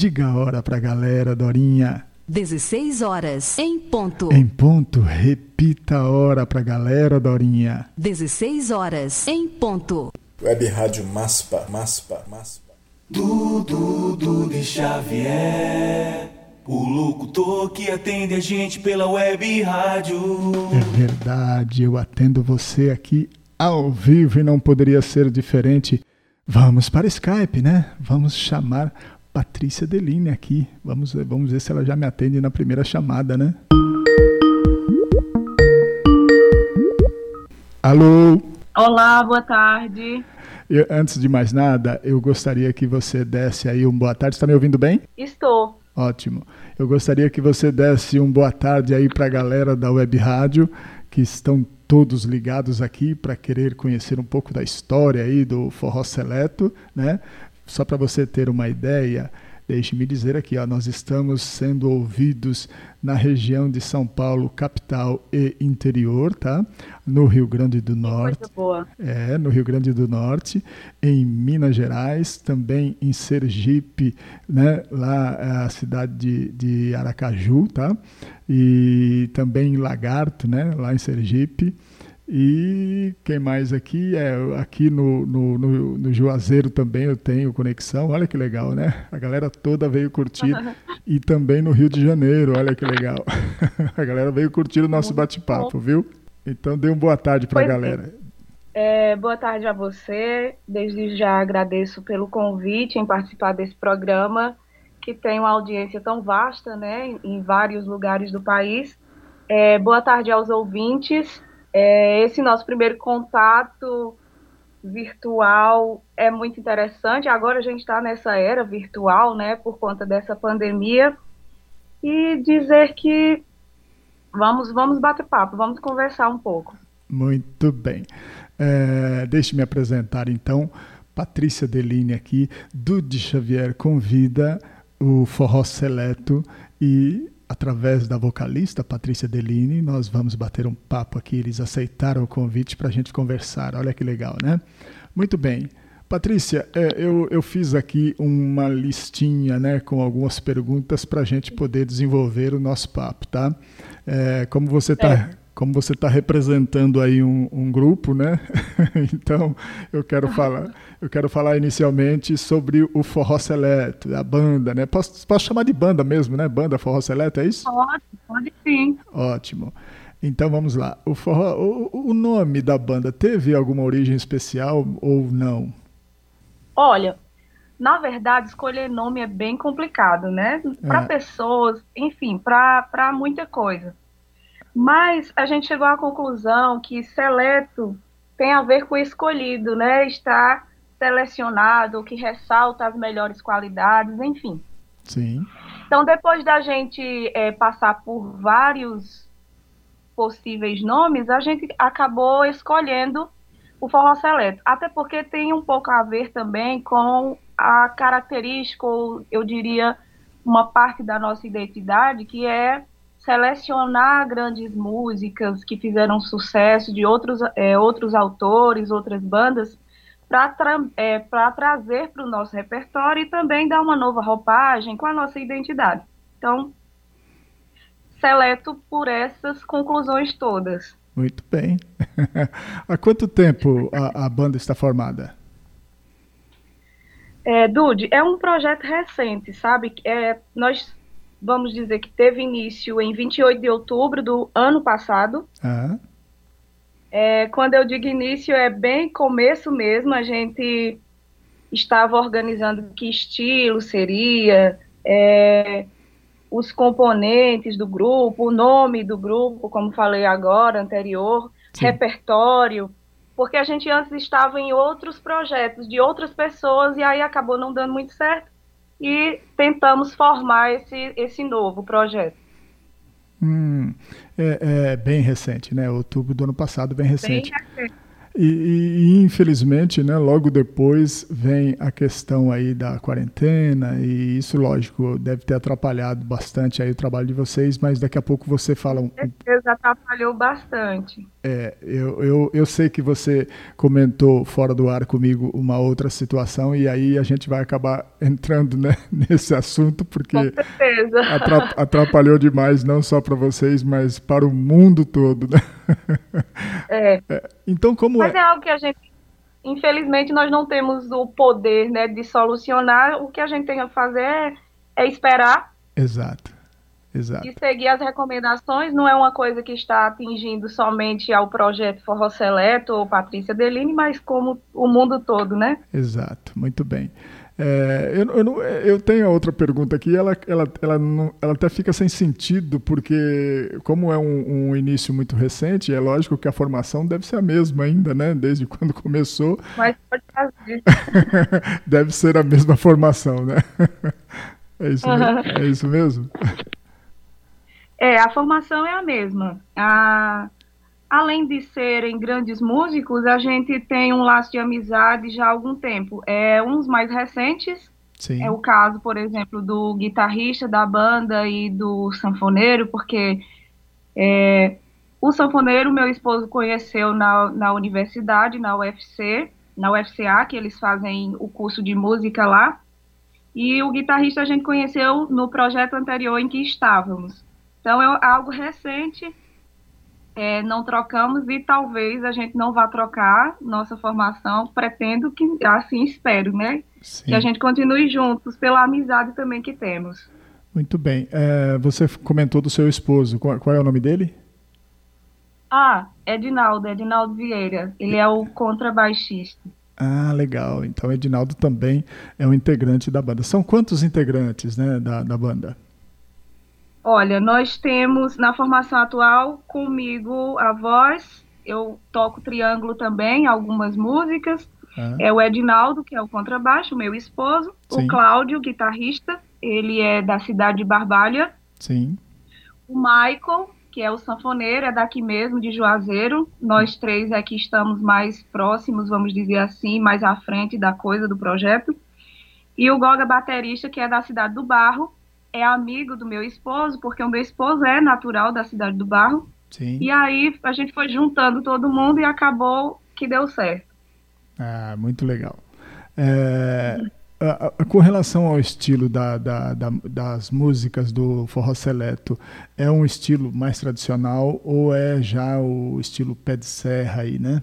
Diga a hora pra galera, Dorinha. 16 horas, em ponto. Em ponto, repita a hora pra galera, Dorinha. 16 horas, em ponto. Web Rádio Maspa, Maspa, Maspa. Dudu, Dudu Xavier, o locutor que atende a gente pela web rádio. É verdade, eu atendo você aqui ao vivo e não poderia ser diferente. Vamos para Skype, né? Vamos chamar Patrícia Deline aqui. Vamos, vamos ver se ela já me atende na primeira chamada, né? Alô? Olá, boa tarde. Eu, antes de mais nada, eu gostaria que você desse aí um boa tarde. Está me ouvindo bem? Estou. Ótimo. Eu gostaria que você desse um boa tarde aí para a galera da Web Rádio que estão todos ligados aqui para querer conhecer um pouco da história aí do forró seleto, né? Só para você ter uma ideia, deixe-me dizer aqui, ó, nós estamos sendo ouvidos na região de São Paulo, capital e interior, tá? No Rio Grande do Norte. Coisa boa. É, no Rio Grande do Norte, em Minas Gerais, também em Sergipe, né? Lá é a cidade de, de Aracaju, tá? E também em Lagarto, né? Lá em Sergipe. E quem mais aqui? É, aqui no, no, no, no, Juazeiro também eu tenho conexão. Olha que legal, né? A galera toda veio curtir. e também no Rio de Janeiro, olha que legal. a galera veio curtir o nosso bate-papo, viu? Então dê uma boa tarde para a galera. É, boa tarde a você. Desde já agradeço pelo convite em participar desse programa, que tem uma audiência tão vasta, né, em vários lugares do país. É, boa tarde aos ouvintes. É, esse nosso primeiro contato virtual é muito interessante. Agora a gente está nessa era virtual, né, por conta dessa pandemia, e dizer que vamos, vamos bater papo, vamos conversar um pouco. Muito bem. É, Deixe-me apresentar então Patrícia Deline aqui, Dude Xavier convida o Forró Seleto e através da vocalista Patrícia Deline, nós vamos bater um papo aqui. Eles aceitaram o convite para a gente conversar. Olha que legal, né? Muito bem. Patrícia, é, eu, eu fiz aqui uma listinha né, com algumas perguntas para a gente poder desenvolver o nosso papo, tá? É, como você está é como você está representando aí um, um grupo, né? então eu quero falar, eu quero falar inicialmente sobre o Forró Seleto, a banda, né? Posso, posso chamar de banda mesmo, né? Banda Forró Seleto, é isso? Pode, pode sim. Ótimo. Então vamos lá. O, forró, o, o nome da banda teve alguma origem especial ou não? Olha, na verdade, escolher nome é bem complicado, né? Para é. pessoas, enfim, para muita coisa. Mas a gente chegou à conclusão que seleto tem a ver com escolhido, né? Está selecionado, que ressalta as melhores qualidades, enfim. Sim. Então, depois da gente é, passar por vários possíveis nomes, a gente acabou escolhendo o forró seleto. Até porque tem um pouco a ver também com a característica, ou eu diria, uma parte da nossa identidade, que é selecionar grandes músicas que fizeram sucesso de outros, é, outros autores, outras bandas, para tra é, trazer para o nosso repertório e também dar uma nova roupagem com a nossa identidade. Então, seleto por essas conclusões todas. Muito bem. Há quanto tempo a, a banda está formada? É, Dude, é um projeto recente, sabe? É, nós vamos dizer que teve início em 28 de outubro do ano passado. Uhum. É, quando eu digo início, é bem começo mesmo. A gente estava organizando que estilo seria, é, os componentes do grupo, o nome do grupo, como falei agora, anterior, Sim. repertório, porque a gente antes estava em outros projetos de outras pessoas e aí acabou não dando muito certo e tentamos formar esse, esse novo projeto. Hum, é, é, bem recente, né? Outubro do ano passado, bem recente. Bem recente. E, e, infelizmente, né, logo depois vem a questão aí da quarentena e isso, lógico, deve ter atrapalhado bastante aí o trabalho de vocês, mas daqui a pouco você fala... Um... Com certeza atrapalhou bastante. É, eu, eu, eu sei que você comentou fora do ar comigo uma outra situação e aí a gente vai acabar entrando né, nesse assunto porque atrapalhou demais, não só para vocês, mas para o mundo todo, né? É. é. Então, como Mas é? algo que a gente, infelizmente, nós não temos o poder né, de solucionar. O que a gente tem a fazer é, é esperar. Exato. Exato. E seguir as recomendações não é uma coisa que está atingindo somente ao projeto Forró Seleto ou Patrícia Deline, mas como o mundo todo, né? Exato, muito bem. É, eu, eu, eu, tenho outra pergunta aqui, ela, ela, ela, não, ela até fica sem sentido, porque como é um, um, início muito recente, é lógico que a formação deve ser a mesma ainda, né? Desde quando começou. Mas pode fazer. deve ser a mesma formação, né? É isso, uhum. é isso mesmo? É, a formação é a mesma. A além de serem grandes músicos, a gente tem um laço de amizade já há algum tempo. É uns mais recentes. Sim. É o caso, por exemplo, do guitarrista da banda e do sanfoneiro, porque é, o sanfoneiro meu esposo conheceu na, na universidade, na UFC, na UFCA, que eles fazem o curso de música lá. E o guitarrista a gente conheceu no projeto anterior em que estávamos. Então é algo recente é, não trocamos e talvez a gente não vá trocar nossa formação. Pretendo que, assim espero, né? Sim. Que a gente continue juntos pela amizade também que temos. Muito bem. É, você comentou do seu esposo. Qual, qual, é o nome dele? Ah, Edinaldo, Edinaldo Vieira. Ele é o contrabaixista. Ah, legal. Então, Edinaldo também é um integrante da banda. São quantos integrantes né, da, da banda? Olha, nós temos na formação atual comigo a voz, eu toco triângulo também, algumas músicas. Ah. É o Edinaldo, que é o contrabaixo, meu esposo. Sim. O Cláudio, guitarrista, ele é da cidade de Barbalha. Sim. O Michael, que é o sanfoneiro, é daqui mesmo, de Juazeiro. Nós três aqui estamos mais próximos, vamos dizer assim, mais à frente da coisa do projeto. E o Goga, baterista, que é da cidade do Barro é amigo do meu esposo, porque o meu esposo é natural da cidade do Barro. Sim. E aí a gente foi juntando todo mundo e acabou que deu certo. Ah, muito legal. É, com relação ao estilo da, da, da, das músicas do forró seleto, é um estilo mais tradicional ou é já o estilo pé de serra aí, né?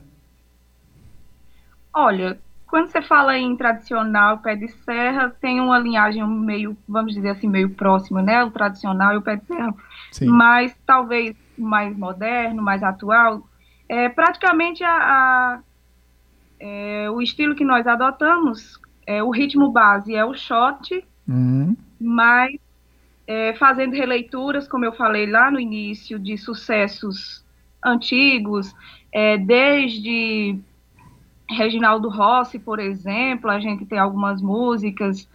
Olha, quando você fala em tradicional, pé de serra, tem uma linhagem meio, vamos dizer assim, meio próxima, né? O tradicional e o pé de serra. Sim. Mas talvez mais moderno, mais atual. É, praticamente a, a é, o estilo que nós adotamos, é, o ritmo base é o shot, uhum. mas é, fazendo releituras, como eu falei lá no início, de sucessos antigos, é, desde Reginaldo Rossi, por exemplo, a gente tem algumas músicas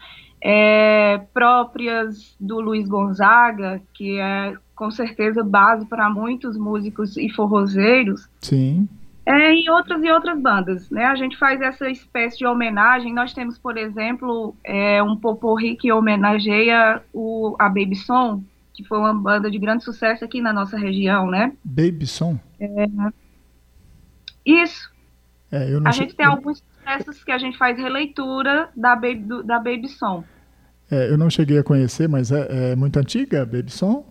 é, próprias do Luiz Gonzaga, que é com certeza base para muitos músicos e forrozeiros. Sim. É, e outras e outras bandas, né? A gente faz essa espécie de homenagem. Nós temos, por exemplo, é, um poporri que homenageia o, a Baby Som, que foi uma banda de grande sucesso aqui na nossa região, né? Baby Som? É, isso. É, a gente tem eu... alguns sucessos que a gente faz releitura da Baby, do, da Baby Som. É, eu não cheguei a conhecer, mas é, é, muito antiga a Baby Som?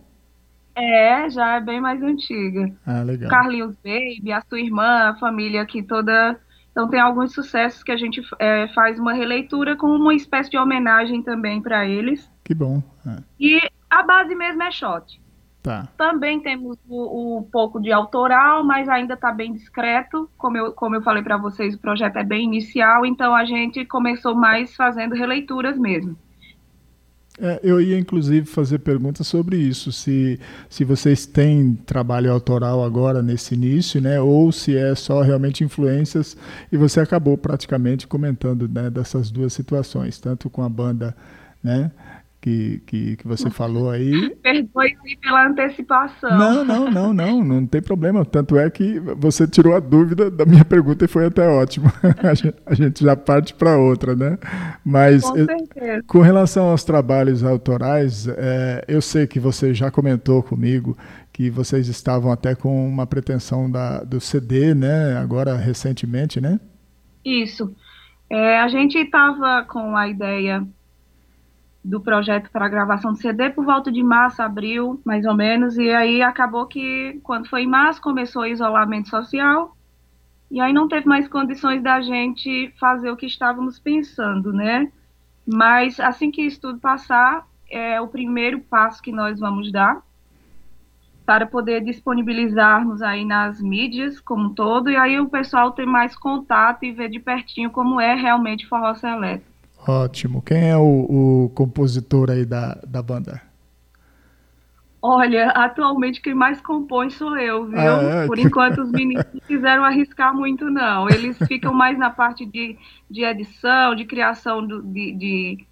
É, já é bem mais antiga. Ah, legal. Carlinhos Baby, a sua irmã, a família aqui toda. Então tem alguns sucessos que a gente é, faz uma releitura com uma espécie de homenagem também para eles. Que bom. É. E a base mesmo é shot. Tá. Também temos o, o, pouco de autoral, mas ainda está bem discreto. Como eu, como eu falei para vocês, o projeto é bem inicial, então a gente começou mais fazendo releituras mesmo. É, eu ia inclusive fazer perguntas sobre isso, se, se vocês têm trabalho autoral agora nesse início, né, ou se é só realmente influências, e você acabou praticamente comentando né, dessas duas situações, tanto com a banda né, que, que, que você falou aí. Perdoe pela antecipação. Não, não, não, não, não tem problema. Tanto é que você tirou a dúvida da minha pergunta e foi até ótimo. a gente já parte para outra, né? Mas Com, certeza. com relação aos trabalhos autorais, é, eu sei que você já comentou comigo que vocês estavam até com uma pretensão da, do CD, né? Agora recentemente, né? Isso. É, a gente estava com a ideia do projeto para gravação do CD por volta de março, abril, mais ou menos, e aí acabou que quando foi em março começou o isolamento social e aí não teve mais condições da gente fazer o que estávamos pensando, né? Mas assim que isso tudo passar, é o primeiro passo que nós vamos dar para poder disponibilizarmos aí nas mídias como um todo e aí o pessoal ter mais contato e ver de pertinho como é realmente forró seleto. Ótimo. Quem é o, o compositor aí da, da banda? Olha, atualmente quem mais compõe sou eu, viu? Ah, é? Por enquanto os meninos não quiseram arriscar muito, não. Eles ficam mais na parte de, de edição, de criação do, de, de,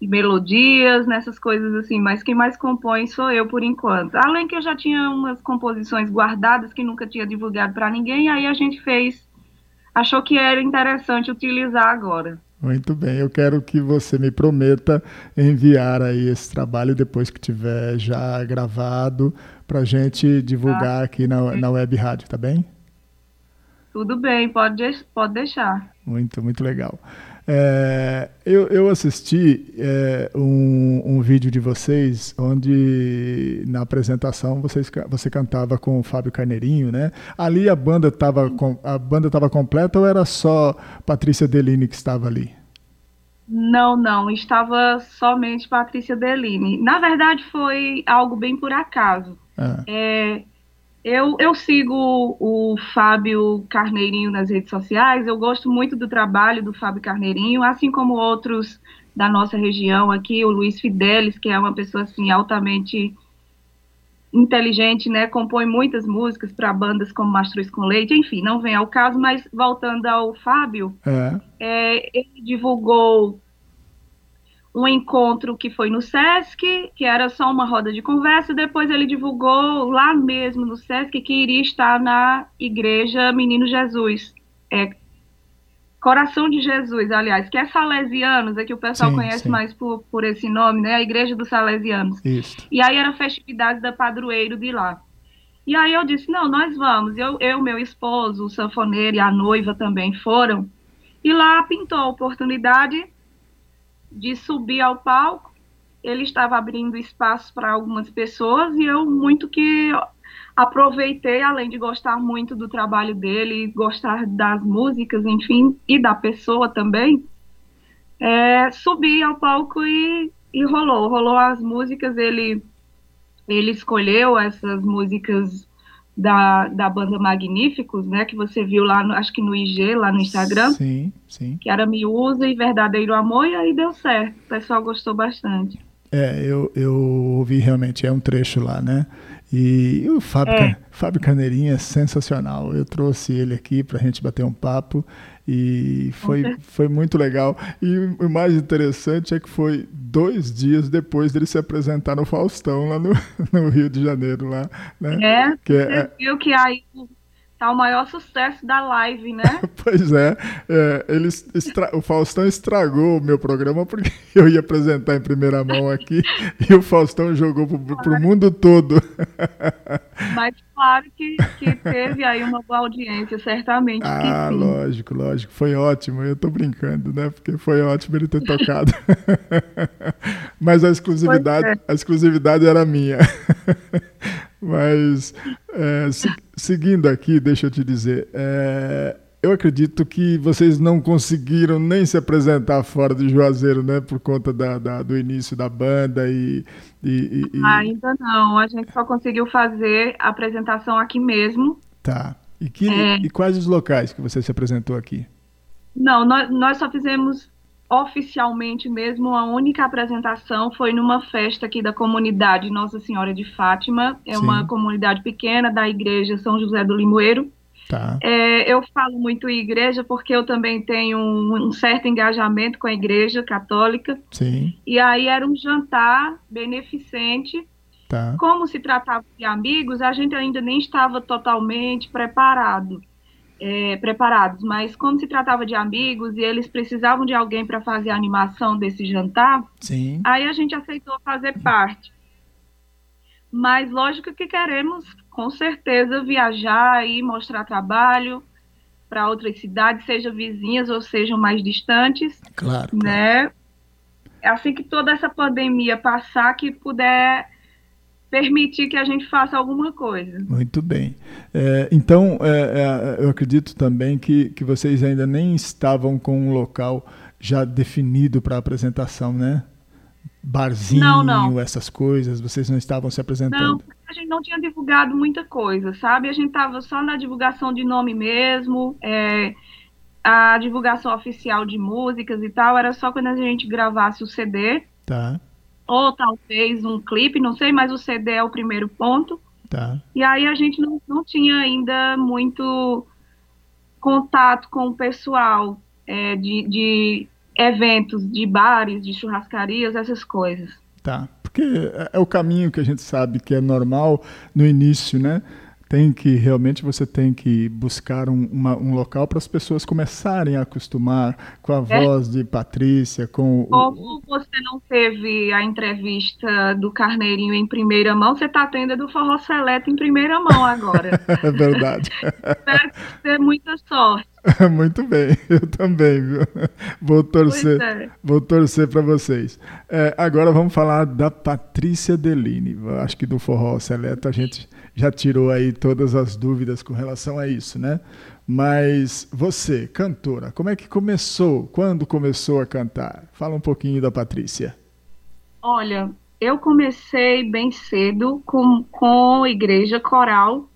de, melodias, nessas coisas assim, mas quem mais compõe sou eu por enquanto. Além que eu já tinha umas composições guardadas que nunca tinha divulgado para ninguém, aí a gente fez, achou que era interessante utilizar agora. Muito bem, eu quero que você me prometa enviar aí esse trabalho depois que tiver já gravado para a gente divulgar ah, aqui na, na web rádio, tá bem? Tudo bem, pode, pode deixar. Muito, muito legal. É, eu, eu, assisti é, um, um, vídeo de vocês onde na apresentação vocês, você cantava com o Fábio Carneirinho, né? Ali a banda estava a banda estava completa ou era só Patrícia Deline que estava ali? Não, não, estava somente Patrícia Deline. Na verdade foi algo bem por acaso. Ah. É, eu, eu sigo o Fábio Carneirinho nas redes sociais, eu gosto muito do trabalho do Fábio Carneirinho, assim como outros da nossa região aqui, o Luiz Fidelis, que é uma pessoa assim altamente inteligente, né, compõe muitas músicas para bandas como Mastruz com Leite, enfim, não vem ao caso, mas voltando ao Fábio, é. É, ele divulgou um encontro que foi no SESC, que era só uma roda de conversa, e depois ele divulgou lá mesmo no SESC que iria estar na igreja Menino Jesus. É, Coração de Jesus, aliás, que é Salesianos, é que o pessoal sim, conhece sim. mais por, por esse nome, né? A Igreja dos Salesianos. Isso. E aí era festividade da padroeiro de lá. E aí eu disse, não, nós vamos. Eu, eu meu esposo, o sanfoneiro e a noiva também foram. E lá pintou a oportunidade de subir ao palco. Ele estava abrindo espaço para algumas pessoas e eu muito que aproveitei, além de gostar muito do trabalho dele, gostar das músicas, enfim, e da pessoa também, é, subi ao palco e, e rolou, rolou as músicas, ele, ele escolheu essas músicas da, da banda Magníficos, né, que você viu lá, no, acho que no IG, lá no Instagram. Sim, sim. Que era Me Usa e Verdadeiro Amor, e aí deu certo. O pessoal gostou bastante. É, eu, eu ouvi realmente, é um trecho lá, né? E o Fábio, é. Fábio Carneirinho é sensacional. Eu trouxe ele aqui para a gente bater um papo e foi, foi muito legal. E o mais interessante é que foi dois dias depois dele se apresentar no Faustão, lá no, no Rio de Janeiro. Lá, né? É, que é, viu que aí tá o maior sucesso da live, né? pois é, é ele extra... o Faustão estragou o meu programa porque eu ia apresentar em primeira mão aqui e o Faustão jogou pro, pro mundo todo. Mas claro que, que teve aí uma boa audiência, certamente. Ah, lógico, lógico, foi ótimo. Eu tô brincando, né? Porque foi ótimo ele ter tocado. Mas a exclusividade, é. a exclusividade era minha. Mas é, se, seguindo aqui, deixa eu te dizer, é, eu acredito que vocês não conseguiram nem se apresentar fora de Juazeiro, né? Por conta da, da do início da banda e, e, e, Ainda não, a gente só conseguiu fazer a apresentação aqui mesmo. Tá. E, que, é... e quais os locais que você se apresentou aqui? Não, nós, nós só fizemos oficialmente mesmo, a única apresentação foi numa festa aqui da comunidade Nossa Senhora de Fátima. É Sim. uma comunidade pequena da igreja São José do Limoeiro. Tá. É, eu falo muito em igreja porque eu também tenho um, um, certo engajamento com a igreja católica. Sim. E aí era um jantar beneficente. Tá. Como se tratava de amigos, a gente ainda nem estava totalmente preparado é, preparados, mas como se tratava de amigos e eles precisavam de alguém para fazer a animação desse jantar, Sim. aí a gente aceitou fazer parte. Mas lógico que queremos, com certeza, viajar e mostrar trabalho para outras cidades, sejam vizinhas ou sejam mais distantes. Claro. Né? Assim que toda essa pandemia passar, que puder permitir que a gente faça alguma coisa. Muito bem. É, então, é, é, eu acredito também que, que vocês ainda nem estavam com um local já definido para apresentação, né? Barzinho, não, não. essas coisas, vocês não estavam se apresentando? Não, a gente não tinha divulgado muita coisa, sabe? A gente estava só na divulgação de nome mesmo, é, a divulgação oficial de músicas e tal, era só quando a gente gravasse o CD. Tá ou talvez um clipe, não sei, mas o CD é o primeiro ponto. Tá. E aí a gente não, não tinha ainda muito contato com o pessoal é, de, de eventos, de bares, de churrascarias, essas coisas. Tá, porque é, é o caminho que a gente sabe que é normal no início, né? Tem que realmente você tem que buscar um, uma, um local para as pessoas começarem a acostumar com a é. voz de Patrícia, com Como o... você não teve a entrevista do Carneirinho em primeira mão, você está tendo a do Forró Seleto em primeira mão agora. é verdade. Espero que você muita sorte. Muito bem, eu também, viu? Vou torcer, é. vou torcer para vocês. É, agora vamos falar da Patrícia Deline. Acho que do forró seleto a gente já tirou aí todas as dúvidas com relação a isso, né? Mas você, cantora, como é que começou? Quando começou a cantar? Fala um pouquinho da Patrícia. Olha, eu comecei bem cedo com, com igreja coral.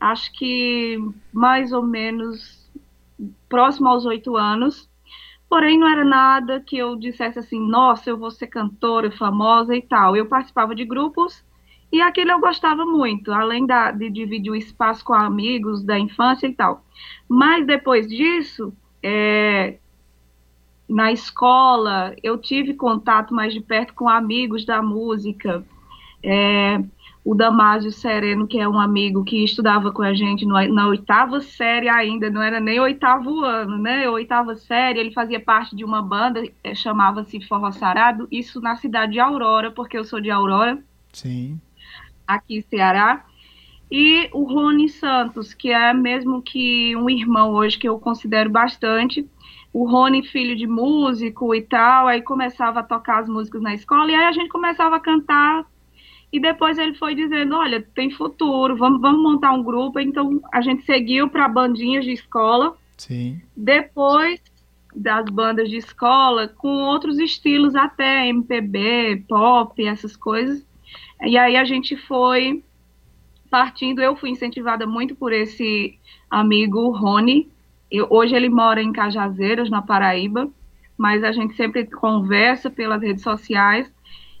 Acho que mais ou menos próximo aos oito anos. Porém, não era nada que eu dissesse assim, nossa, eu vou ser cantora famosa e tal. Eu participava de grupos e aquilo eu gostava muito, além da, de dividir o espaço com amigos da infância e tal. Mas depois disso, é, na escola, eu tive contato mais de perto com amigos da música. É, o Damásio Sereno, que é um amigo que estudava com a gente no, na oitava série ainda, não era nem oitavo ano, né? Oitava série, ele fazia parte de uma banda, é, chamava-se Forró Sarado, isso na cidade de Aurora, porque eu sou de Aurora. Sim. Aqui em Ceará. E o Rony Santos, que é mesmo que um irmão hoje que eu considero bastante. O Rony, filho de músico e tal, aí começava a tocar as músicas na escola, e aí a gente começava a cantar e depois ele foi dizendo, olha, tem futuro, vamos, vamos montar um grupo. Então a gente seguiu para bandinhas de escola. Sim. Depois das bandas de escola, com outros estilos até, MPB, pop, essas coisas. E aí a gente foi partindo, eu fui incentivada muito por esse amigo Rony. Eu, hoje ele mora em Cajazeiras, na Paraíba, mas a gente sempre conversa pelas redes sociais.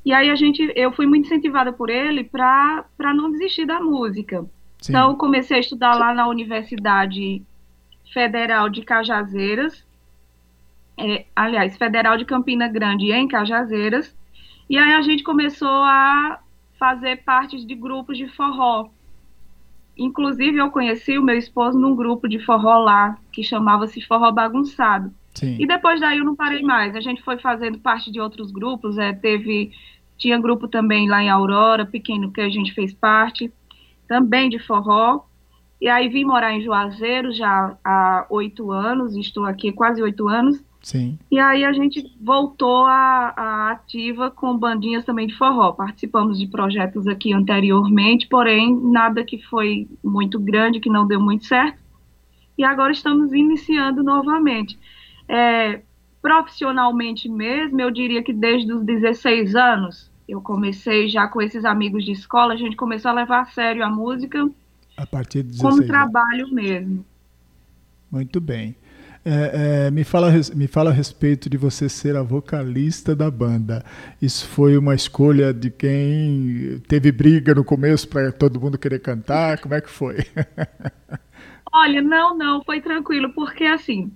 E aí a gente, eu fui muito incentivada por ele para não desistir da música. Sim. Então comecei a estudar lá na Universidade Federal de Cajazeiras, é, aliás, Federal de Campina Grande em Cajazeiras. E aí a gente começou a fazer parte de grupos de forró. Inclusive eu conheci o meu esposo num grupo de forró lá, que chamava-se Forró Bagunçado. Sim. E depois daí eu não parei mais. A gente foi fazendo parte de outros grupos, é, teve tinha grupo também lá em Aurora, pequeno, que a gente fez parte, também de forró. E aí vim morar em Juazeiro já há oito anos, estou aqui quase oito anos. Sim. E aí a gente voltou a, a, ativa com bandinhas também de forró. Participamos de projetos aqui anteriormente, porém nada que foi muito grande, que não deu muito certo. E agora estamos iniciando novamente. É, Profissionalmente mesmo, eu diria que desde os 16 anos, eu comecei já com esses amigos de escola, a gente começou a levar a sério a música a partir de 16 como trabalho mesmo. Muito bem. É, é, me, fala, me fala a respeito de você ser a vocalista da banda. Isso foi uma escolha de quem teve briga no começo para todo mundo querer cantar? Como é que foi? Olha, não, não, foi tranquilo, porque assim,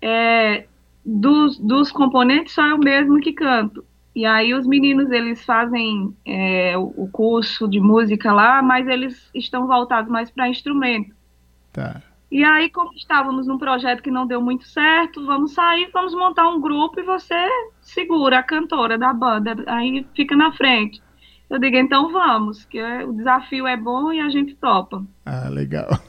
é, dos, dos componentes só eu mesmo que canto. E aí os meninos, eles fazem é, o curso de música lá, mas eles estão voltados mais para instrumento. Tá. E aí, como estávamos num projeto que não deu muito certo, vamos sair, vamos montar um grupo e você segura a cantora da banda, aí fica na frente. Eu digo, então vamos, que é, o desafio é bom e a gente topa. Ah, legal.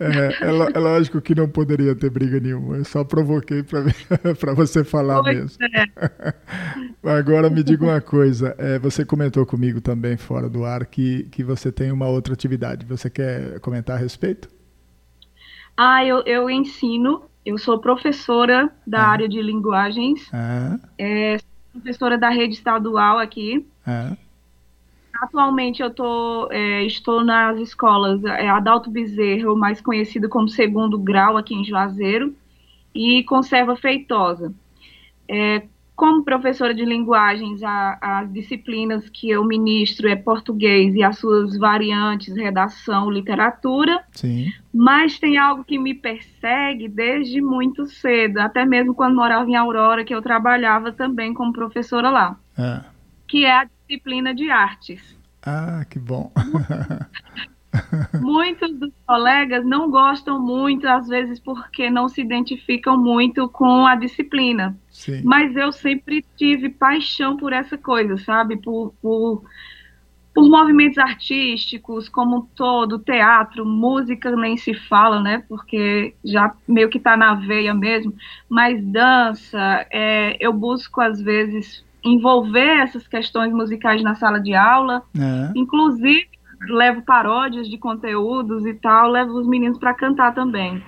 É, é, é, lógico que não poderia ter briga nenhuma, eu só provoquei para você falar pois mesmo. É. Agora me diga uma coisa, é, você comentou comigo também fora do ar que, que você tem uma outra atividade, você quer comentar a respeito? Ah, eu, eu ensino, eu sou professora da ah. área de linguagens, ah. é, professora da rede estadual aqui. Ah. Atualmente eu tô, é, estou nas escolas é, Adalto Bezerro, mais conhecido como segundo grau aqui em Juazeiro, e Conserva Feitosa. É, como professora de linguagens, a, as disciplinas que eu ministro é português e as suas variantes, redação, literatura. Sim. Mas tem algo que me persegue desde muito cedo, até mesmo quando morava em Aurora, que eu trabalhava também como professora lá. É. Que é a disciplina de artes. Ah, que bom. Muitos dos colegas não gostam muito, às vezes, porque não se identificam muito com a disciplina. Sim. Mas eu sempre tive paixão por essa coisa, sabe? Por, por, por movimentos artísticos, como um todo, teatro, música nem se fala, né? Porque já meio que está na veia mesmo. Mas dança, é, eu busco, às vezes, envolver essas questões musicais na sala de aula, é. inclusive levo paródias de conteúdos e tal, levo os meninos para cantar também.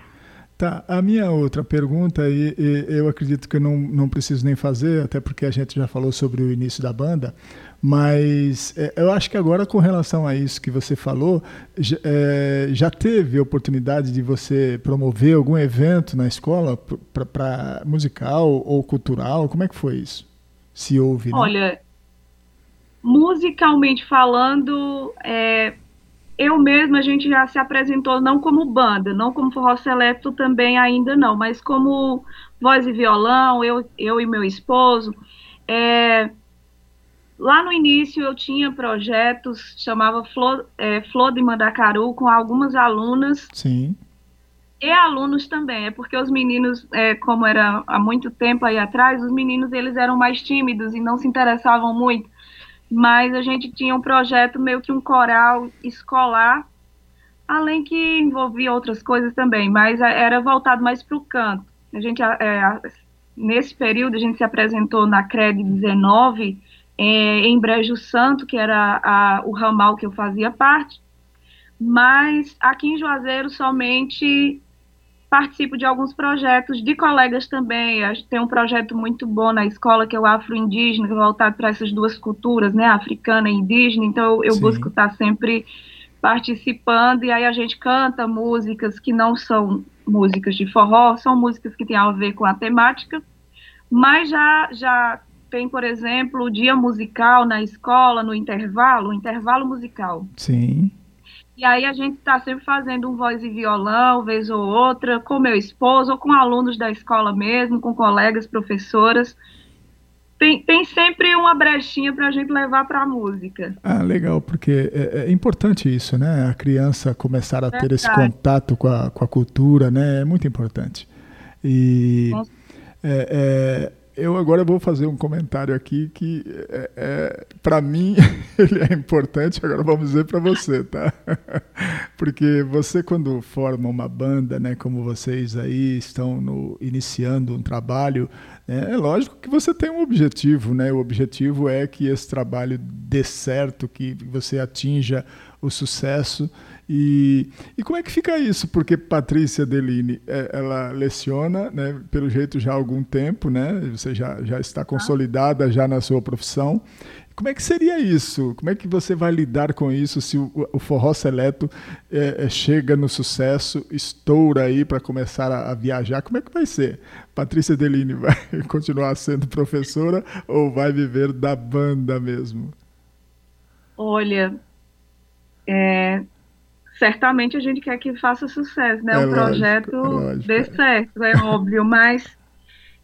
Tá, a minha outra pergunta, e, e, eu acredito que eu não, não preciso nem fazer, até porque a gente já falou sobre o início da banda, mas é, eu acho que agora, com relação a isso que você falou, já, é, já teve oportunidade de você promover algum evento na escola para musical ou cultural? Como é que foi isso? Se houve, né? Olha, musicalmente falando, é, eu mesma a gente já se apresentou não como banda, não como forró seleto também ainda não, mas como voz e violão, eu, eu e meu esposo. É, lá no início eu tinha projetos, chamava Flor, é, Flor de Mandacaru, com algumas alunas. Sim. E alunos também, é porque os meninos, é, como era há muito tempo aí atrás, os meninos eles eram mais tímidos e não se interessavam muito mas a gente tinha um projeto meio que um coral escolar, além que envolvia outras coisas também, mas era voltado mais para o canto. A gente, é, nesse período, a gente se apresentou na CRED 19, é, em Brejo Santo, que era a, o ramal que eu fazia parte, mas aqui em Juazeiro somente participo de alguns projetos de colegas também. Tem um projeto muito bom na escola que é o afro-indígena, voltado para essas duas culturas, né, africana e indígena. Então eu Sim. busco estar sempre participando e aí a gente canta músicas que não são músicas de forró, são músicas que têm a ver com a temática, mas já já tem, por exemplo, o dia musical na escola, no intervalo, o intervalo musical. Sim. E aí a gente está sempre fazendo um voz e violão, vez ou outra, com meu esposo, ou com alunos da escola mesmo, com colegas, professoras. Tem, tem sempre uma brechinha para a gente levar para a música. Ah, legal, porque é, é, importante isso, né? A criança começar a Verdade. ter esse contato com a, com a cultura, né? É muito importante. E é, é eu agora vou fazer um comentário aqui que, é, é para mim, ele é importante, agora vamos dizer para você, tá? Porque você, quando forma uma banda, né, como vocês aí estão no, iniciando um trabalho, né, é lógico que você tem um objetivo, né? O objetivo é que esse trabalho dê certo, que você atinja o sucesso. E, e como é que fica isso? Porque Patrícia Deline, é, ela leciona, né, pelo jeito já há algum tempo, né? Você já, já está consolidada já na sua profissão. Como é que seria isso? Como é que você vai lidar com isso se o, o forró seleto é, é, chega no sucesso, estoura aí para começar a, a, viajar? Como é que vai ser? Patrícia Deline vai continuar sendo professora ou vai viver da banda mesmo? Olha, é, certamente a gente quer que faça sucesso, né? É o lógico, projeto é lógico, dê certo, é óbvio, mas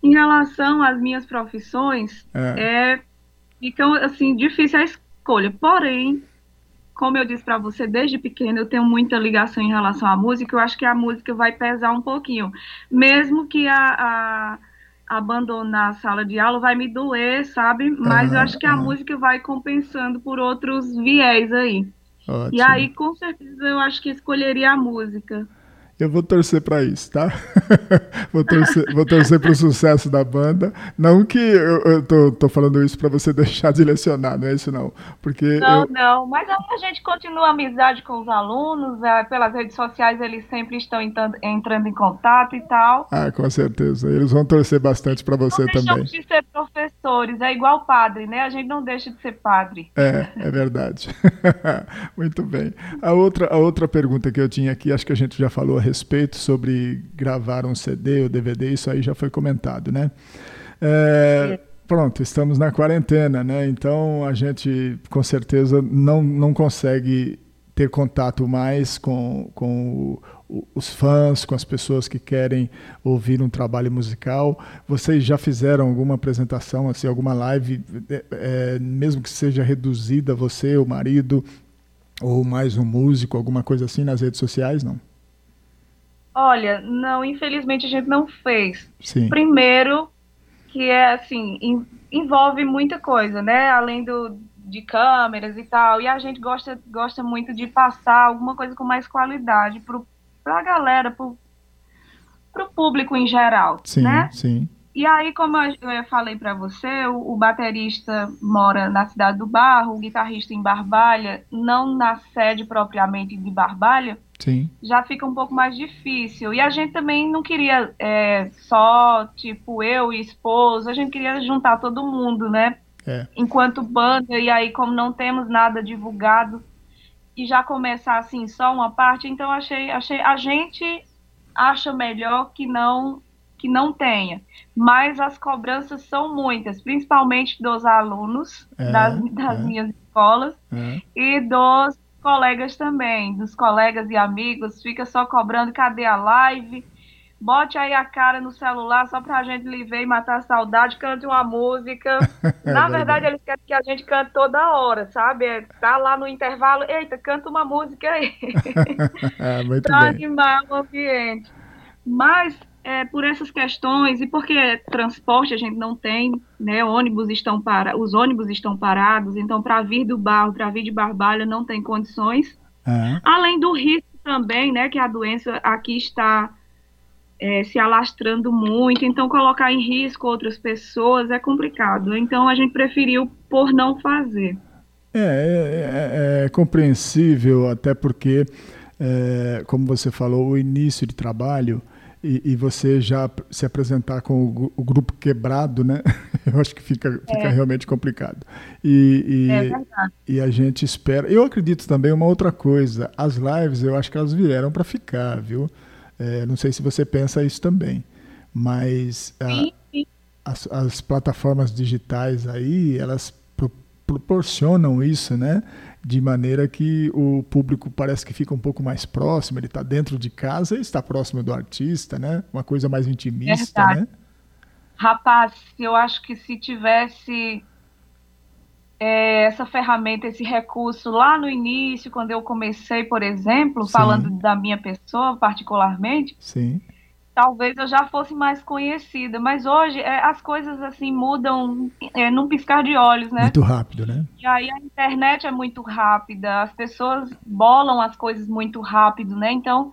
em relação às minhas profissões, É. é, ficam assim difícil a escolha. Porém, como eu disse para você, desde pequena eu tenho muita ligação em relação à música. Eu acho que a música vai pesar um pouquinho, mesmo que a, a- abandonar a sala de aula vai me doer, sabe? Mas eu Aham, acho que a aham. música vai compensando por outros viés aí. Ótimo. E aí, com certeza, eu acho que escolheria a música. Eu vou torcer para isso, tá? vou torcer, vou torcer para o sucesso da banda. Não que eu, eu tô, tô falando isso para você deixar de lecionar, não é isso não. Porque Não, eu, não, mas a gente continua a amizade com os alunos, é, pelas redes sociais eles sempre estão entrando, entrando em contato e tal. ah, com certeza, eles vão torcer bastante para você não também. de ser professores, é igual padre, né? A gente não deixa de ser padre. É, é verdade. Muito bem. A outra, a outra pergunta que eu tinha aqui, acho que a gente já falou a respeito sobre gravar um CD ou DVD, isso aí já foi comentado, né? É, pronto, estamos na quarentena, né? Então a gente com certeza não, não consegue ter contato mais com, com o- os fãs, com as pessoas que querem ouvir um trabalho musical. Vocês já fizeram alguma apresentação, assim, alguma live, é, é, mesmo que seja reduzida, você, o marido, ou mais um músico, alguma coisa assim nas redes sociais? Não? Olha, não, infelizmente a gente não fez. Sim. Primeiro, que é assim, en- envolve muita coisa, né? Além do, de câmeras e tal. E a gente gosta, gosta muito de passar alguma coisa com mais qualidade pro, pra galera, pro, pro público em geral, Sim, né? sim. E aí, como eu eu falei para você, o, o baterista mora na cidade do Barro, o guitarrista em Barbalha, não na sede propriamente de Barbalha, Sim. já fica um pouco mais difícil. E a gente também não queria é, só, tipo, eu e esposo, a gente queria juntar todo mundo, né? É. Enquanto banda, e aí, como não temos nada divulgado, e já começar assim, só uma parte, então achei, achei, a gente acha melhor que não que não tenha. Mas as cobranças são muitas, principalmente dos alunos É, das, das é. minhas escolas É. e dos colegas também, dos colegas e amigos, fica só cobrando cadê a live? Bote aí a cara no celular só pra gente lhe ver e matar a saudade, cante uma música. É Na verdade. verdade, eles querem que a gente cante toda hora, sabe? É, Tá lá no intervalo, eita, canta uma música aí, Ah, muito pra bem. animar o ambiente. Mas, é, por essas questões, e porque transporte a gente não tem, né? Ônibus estão para, os ônibus estão parados, então para vir do barro, para vir de Barbalha, não tem condições. Ah, Além do risco também, né? Que a doença aqui está é, se alastrando muito, então colocar em risco outras pessoas é complicado. Então a gente preferiu por não fazer. É, é, é- é compreensível, até porque, é, como você falou, o início de trabalho e, e você já se apresentar com o, o grupo quebrado, né? Eu acho que fica, fica realmente complicado. E, e- É verdade. e a gente espera. Eu acredito também uma outra coisa. As lives, eu acho que elas vieram para ficar, viu? É, não sei se você pensa isso também, mas Sim, sim. as, as plataformas digitais aí, elas pro- proporcionam isso, né? De maneira que o público parece que fica um pouco mais próximo, ele está dentro de casa e está próximo do artista, né? Uma coisa mais intimista, Verdade. né? Rapaz, eu acho que se tivesse é, essa ferramenta, esse recurso lá no início, quando eu comecei, por exemplo, Sim. falando da minha pessoa particularmente, Sim, talvez eu já fosse mais conhecida. Mas hoje é, as coisas assim mudam é, num piscar de olhos, né? muito rápido, né? E aí a internet é muito rápida, as pessoas bolam as coisas muito rápido, né? Então,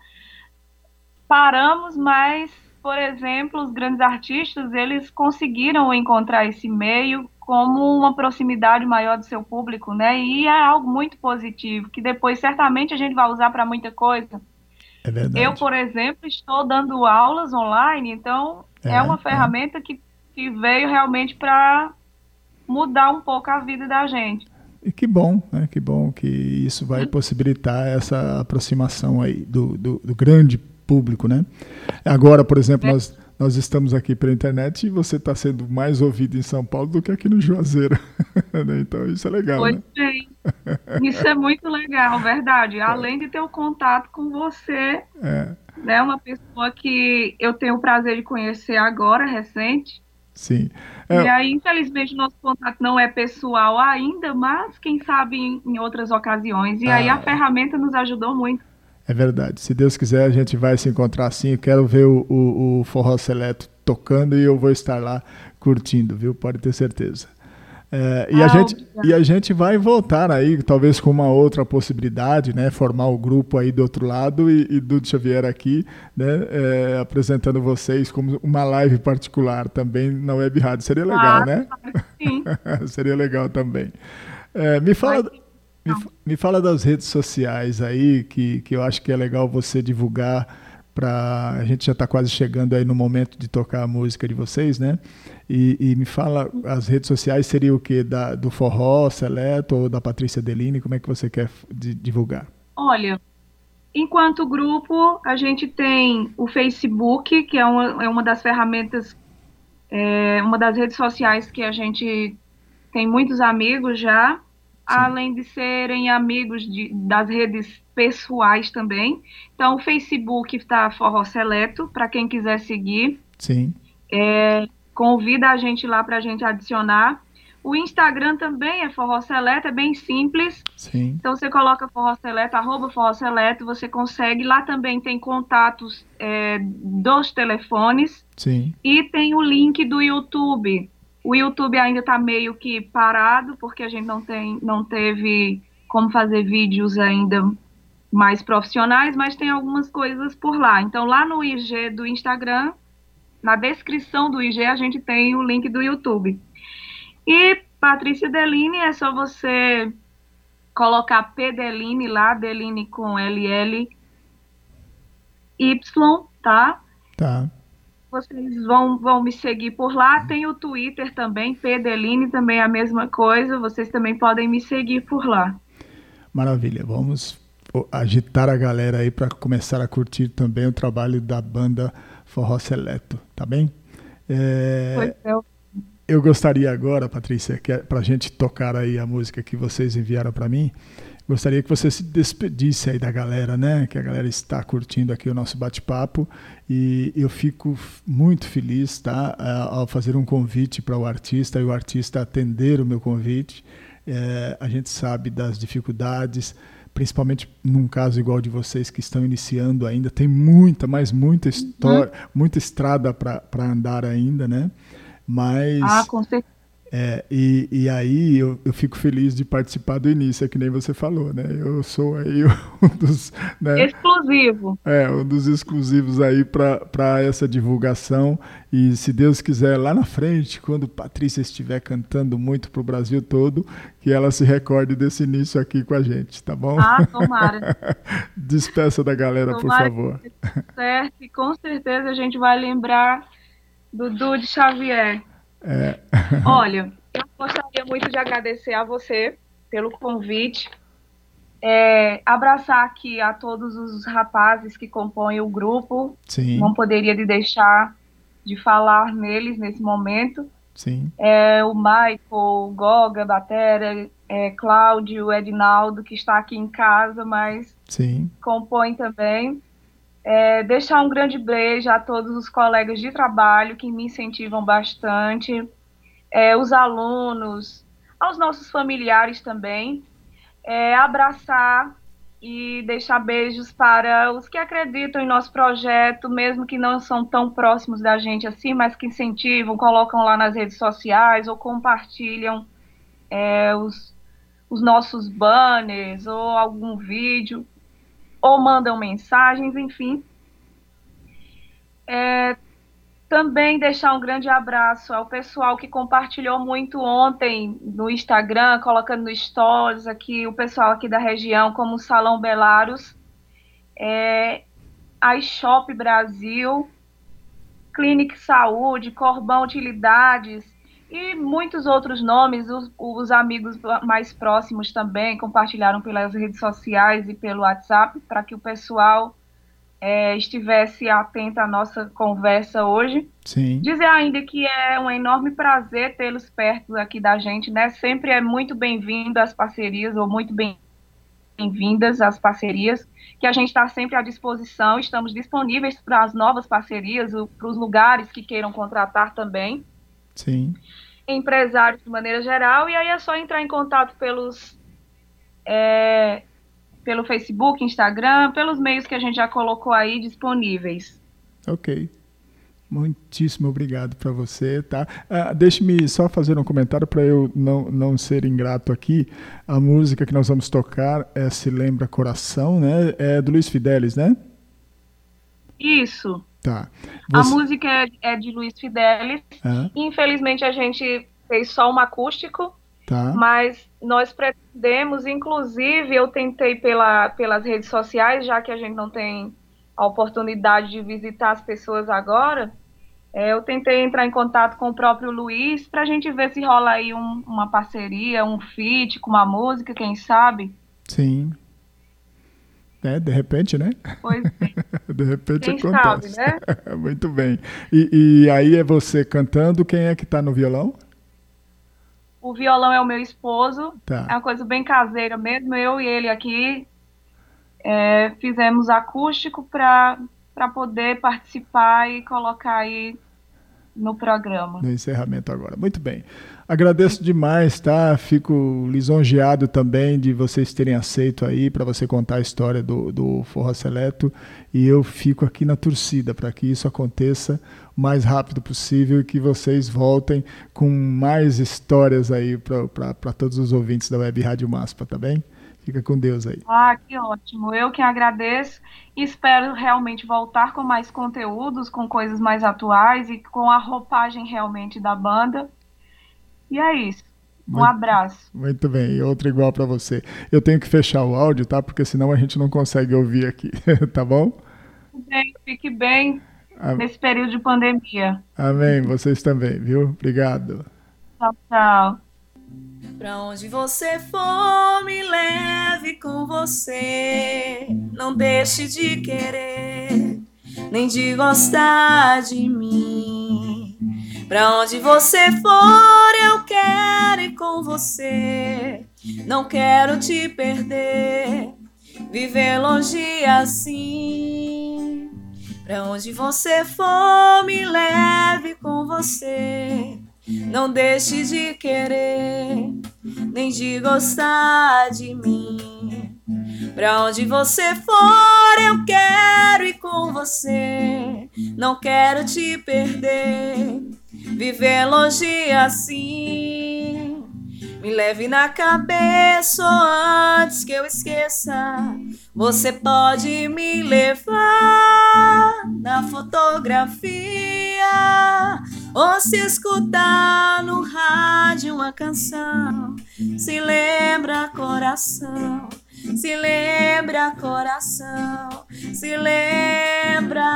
paramos, mas, por exemplo, os grandes artistas, eles conseguiram encontrar esse meio como uma proximidade maior do seu público, né? E é algo muito positivo, que depois certamente a gente vai usar para muita coisa. É verdade. Eu, por exemplo, estou dando aulas online, então é, É, uma é. ferramenta que, que veio realmente para mudar um pouco a vida da gente. E que bom, né? Que bom que isso vai possibilitar essa aproximação aí do, do, do grande público, né? Agora, por exemplo, nós, nós estamos aqui pela internet e você está sendo mais ouvido em São Paulo do que aqui no Juazeiro. Né? então isso é legal. Pois né? bem. Isso é muito legal, verdade. Além de ter o contato com você, É, né? Uma pessoa que eu tenho o prazer de conhecer agora, recente. sim. E É, aí, infelizmente, o nosso contato não é pessoal ainda, mas quem sabe em, em outras ocasiões. E aí Ah. a ferramenta nos ajudou muito. É verdade. Se Deus quiser, a gente vai se encontrar assim. Eu quero ver o, o, o Forró Seleto tocando e eu vou estar lá curtindo, viu? Pode ter certeza. É, e, a Ah, gente, obrigada. e a gente vai voltar aí, talvez com uma outra possibilidade, né? Formar o grupo aí do outro lado e, e Dudu Xavier aqui, né? é, apresentando vocês como uma live particular também na Web Rádio. Seria legal, Ah, né? Sim. Seria legal também. É, me fala, me, me fala das redes sociais aí, que, que eu acho que é legal você divulgar para a gente já está quase chegando aí no momento de tocar a música de vocês, né? E, e me fala, as redes sociais seria o que da do Forró Seleto ou da Patrícia Deline? Como é que você quer divulgar? Olha, enquanto grupo, a gente tem o Facebook, que é uma, é uma das ferramentas, é, uma das redes sociais que a gente tem muitos amigos já, além de serem amigos de- das redes pessoais também. Então, o Facebook está Forró Seleto, para quem quiser seguir. Sim, Convida a gente lá para a gente adicionar. O Instagram também é Forró Seleto, é bem simples. sim, Então você coloca Forró Seleto, arroba Forró Seleto, você consegue. Lá também tem contatos é, dos telefones sim, e tem o link do YouTube. O YouTube ainda está meio que parado, porque a gente não, tem, não teve como fazer vídeos ainda mais profissionais, mas tem algumas coisas por lá. Então lá no IG do Instagram, na descrição do IG, a gente tem o link do YouTube. E Patrícia Deline, é só você colocar P Deline lá, Deline com LL Y, tá? tá. Vocês vão, vão me seguir por lá. Tem o Twitter também, P Deline também é a mesma coisa. Vocês também podem me seguir por lá. Maravilha, vamos agitar a galera aí para começar a curtir também o trabalho da banda Forró Seleto, tá bem? É, Pois é, Eu gostaria agora, Patrícia, que para a gente tocar aí a música que vocês enviaram para mim, gostaria que você se despedisse aí da galera, né? Que a galera está curtindo aqui o nosso bate-papo e eu fico muito feliz, tá? a- Ao fazer um convite para o artista e o artista atender o meu convite. É, a gente sabe das dificuldades, principalmente num caso igual de vocês que estão iniciando ainda, tem muita, mas muita história, muita estrada para andar ainda, né? Mas ah, com certeza. É, e, e aí eu, eu fico feliz de participar do início, é que nem você falou, né? Eu sou aí um dos, né? Exclusivo. É, um dos exclusivos aí para essa divulgação. E se Deus quiser, lá na frente, quando Patrícia estiver cantando muito para o Brasil todo, que ela se recorde desse início aqui com a gente, tá bom? Ah, tomara. Despeça da galera, por Tomara favor. que dê certo. E com certeza a gente vai lembrar do Dude Xavier. É, Olha, eu gostaria muito de agradecer a você pelo convite. É, abraçar aqui a todos os rapazes que compõem o grupo. sim, Não poderia de deixar de falar neles nesse momento. sim, É, o Michael, o Goga, Batera, é, Cláudio, Edinaldo, que está aqui em casa, mas sim, compõe também. É, deixar um grande beijo a todos os colegas de trabalho que me incentivam bastante, é, os alunos, aos nossos familiares também. É, abraçar e deixar beijos para os que acreditam em nosso projeto, mesmo que não são tão próximos da gente assim, mas que incentivam, colocam lá nas redes sociais ou compartilham é, os, os nossos banners ou algum vídeo ou mandam mensagens, enfim. É, também deixar um grande abraço ao pessoal que compartilhou muito ontem no Instagram, colocando no stories aqui, o pessoal aqui da região, como o Salão Belarus, é, a iShop Brasil, Clinic Saúde, Corbão Utilidades e muitos outros nomes. Os, os amigos mais próximos também compartilharam pelas redes sociais e pelo WhatsApp para que o pessoal é, estivesse atenta à nossa conversa hoje. Sim. Dizer ainda que é um enorme prazer tê-los perto aqui da gente, né? Sempre é muito bem-vindo às parcerias, ou muito bem-vindas às parcerias, que a gente está sempre à disposição, estamos disponíveis para as novas parcerias, para os lugares que queiram contratar também. Sim. Empresários de maneira geral, e aí é só entrar em contato pelos é, pelo Facebook, Instagram, pelos meios que a gente já colocou aí disponíveis. Ok. Muitíssimo obrigado para você, tá? Ah, Deixe-me só fazer um comentário para eu não, não ser ingrato aqui. A música que nós vamos tocar é Se Lembra Coração, né? É do Luiz Fidelis, né? Isso. Tá. A Você- música é, é de Luiz Fidelis. Ah, Infelizmente a gente fez só um acústico, tá. mas nós pretendemos, inclusive eu tentei pela, pelas redes sociais, já que a gente não tem a oportunidade de visitar as pessoas agora, é, eu tentei entrar em contato com o próprio Luiz para a gente ver se rola aí um- uma parceria, um feat com uma música, quem sabe? Sim. É, de repente, né? Pois bem. De repente Quem acontece. sabe, né? Muito bem. E, e aí é você cantando, quem é que tá no violão? O violão é o meu esposo, Tá. é uma coisa bem caseira mesmo. Eu e ele aqui é, fizemos acústico para poder participar e colocar aí no programa. no encerramento agora. Muito bem. Agradeço demais, tá? Fico lisonjeado também de vocês terem aceito aí para você contar a história do, do Forró Seleto. E eu fico aqui na torcida para que isso aconteça o mais rápido possível e que vocês voltem com mais histórias aí para todos os ouvintes da Web Rádio Maspa, tá bem? Fica com Deus aí. Ah, que ótimo. Eu que agradeço espero realmente voltar com mais conteúdos, com coisas mais atuais e com a roupagem realmente da banda. E é isso. Um Muito- abraço. Muito bem, e outra igual para você. Eu tenho que fechar o áudio, tá? Porque senão a gente não consegue ouvir aqui, tá bom? Bem, fique bem A- nesse período de pandemia. Amém, vocês também, viu? Obrigado. Tchau, tchau. Pra onde você for, me leve com você. Não deixe de querer, nem de gostar de mim. Pra onde você for, eu quero ir com você. Não quero te perder, viver longe assim. Pra onde você for, me leve com você. Não deixe de querer, nem de gostar de mim. Pra onde você for, eu quero ir com você. Não quero te perder, viver longe assim. Me leve na cabeça antes que eu esqueça. Você pode me levar na fotografia ou se escutar no rádio uma canção. Se lembra coração, se lembra coração, se lembra.